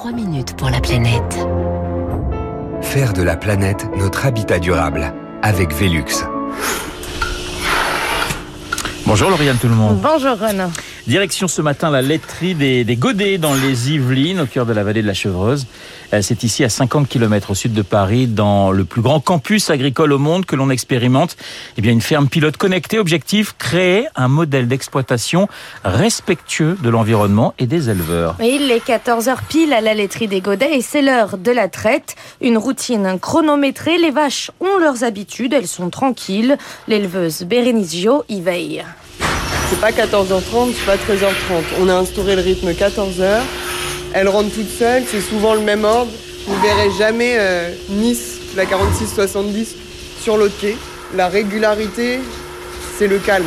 3 minutes pour la planète. Faire de la planète notre habitat durable avec Velux. Bonjour Lauriane tout le monde. Bonjour Renaud. Direction ce matin la laiterie des, des Godets dans les Yvelines, au cœur de la vallée de la Chevreuse. Euh, C'est ici à 50 km au sud de Paris, dans le plus grand campus agricole au monde que l'on expérimente. Eh bien, une ferme pilote connectée. Objectif, créer un modèle d'exploitation respectueux de l'environnement et des éleveurs. Il est 14h pile à la laiterie des Godets et c'est l'heure de la traite. Une routine chronométrée. Les vaches ont leurs habitudes, elles sont tranquilles. L'éleveuse Bérénice Gio y veille. C'est pas 14h30, c'est pas 13h30. On a instauré le rythme 14h. Elles rentrent toutes seules, c'est souvent le même ordre. Vous ne verrez jamais euh, Nice, la 46-70, sur l'autre quai. La régularité, c'est le calme.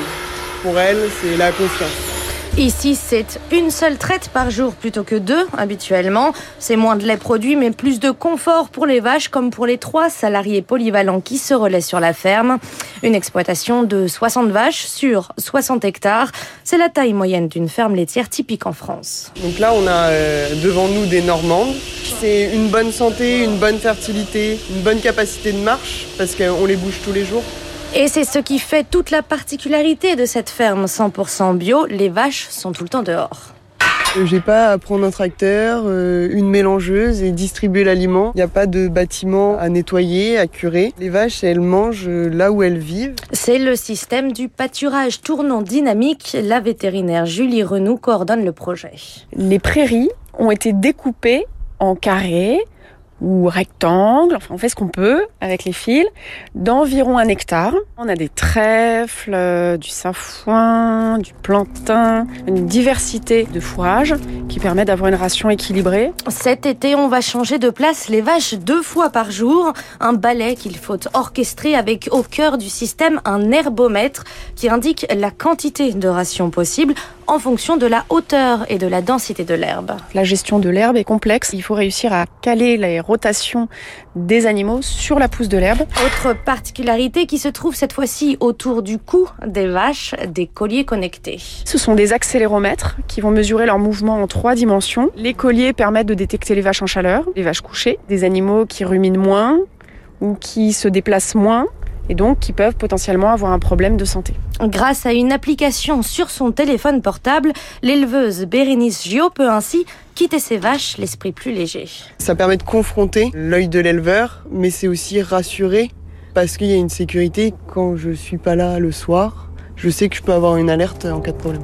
Pour elles, c'est la confiance. Ici, c'est une seule traite par jour plutôt que deux habituellement. C'est moins de lait produit, mais plus de confort pour les vaches comme pour les trois salariés polyvalents qui se relaient sur la ferme. Une exploitation de 60 vaches sur 60 hectares. C'est la taille moyenne d'une ferme laitière typique en France. Donc là, on a euh, devant nous des Normandes. C'est une bonne santé, une bonne fertilité, une bonne capacité de marche, parce qu'on les bouge tous les jours. Et c'est ce qui fait toute la particularité de cette ferme 100% bio. Les vaches sont tout le temps dehors. Euh, J'ai pas à prendre un tracteur, euh, une mélangeuse et distribuer l'aliment. Il n'y a pas de bâtiment à nettoyer, à curer. Les vaches, elles mangent euh, là où elles vivent. C'est le système du pâturage tournant dynamique. La vétérinaire Julie Renou coordonne le projet. les prairies ont été découpées en carrés ou rectangles, enfin on fait ce qu'on peut avec les fils, d'environ un hectare. On a des trèfles, euh, du sainfoin, du plantain, une diversité de fourrages qui permet d'avoir une ration équilibrée. Cet été, on va changer de place les vaches deux fois par jour. Un balai qu'il faut orchestrer avec au cœur du système un herbomètre qui indique la quantité de ration possible en fonction de la hauteur et de la densité de l'herbe. La gestion de l'herbe est complexe. Il faut réussir à caler les rotations des animaux sur la pousse de l'herbe. Autre particularité qui se trouve cette fois-ci autour du cou des vaches, des colliers connectés. Ce sont des accéléromètres qui vont mesurer leur mouvement en trois dimensions. Les colliers permettent de détecter les vaches en chaleur, les vaches couchées, des animaux qui ruminent moins ou qui se déplacent moins et donc qui peuvent potentiellement avoir un problème de santé. Grâce à une application sur son téléphone portable, l'éleveuse Bérénice Gio peut ainsi quitter ses vaches l'esprit plus léger. Ça permet de confronter l'œil de l'éleveur, mais c'est aussi rassurer parce qu'il y a une sécurité quand je suis pas là le soir. Je sais que je peux avoir une alerte en cas de problème.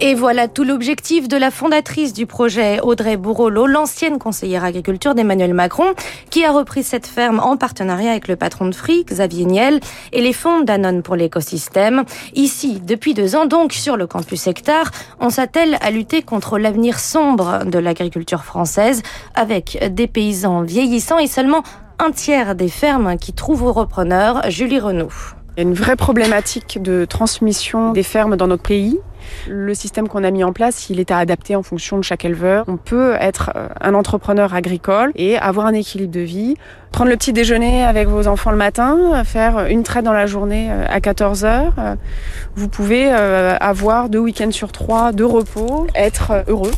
Et voilà tout l'objectif de la fondatrice du projet, Audrey Bourrolo, l'ancienne conseillère agriculture d'Emmanuel Macron, qui a repris cette ferme en partenariat avec le patron de Free, Xavier Niel, et les fonds Danone pour l'écosystème. Ici, depuis deux ans, donc, sur le campus Hectare, on s'attelle à lutter contre l'avenir sombre de l'agriculture française, avec des paysans vieillissants et seulement un tiers des fermes qui trouvent aux repreneurs Julie Renaud. Il y a une vraie problématique de transmission des fermes dans notre pays. Le système qu'on a mis en place, il est à adapter en fonction de chaque éleveur. On peut être euh, un entrepreneur agricole et avoir un équilibre de vie, prendre le petit déjeuner avec vos enfants le matin, faire une traite dans la journée euh, à 14 heures. Euh, Vous pouvez avoir deux week-ends sur trois de repos, être heureux.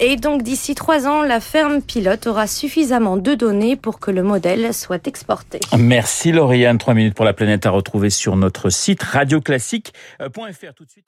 Et donc d'ici trois ans, la ferme pilote aura suffisamment de données pour que le modèle soit exporté. Merci Lauriane. 3 minutes pour la planète à retrouver sur notre site radioclassique.fr tout de suite.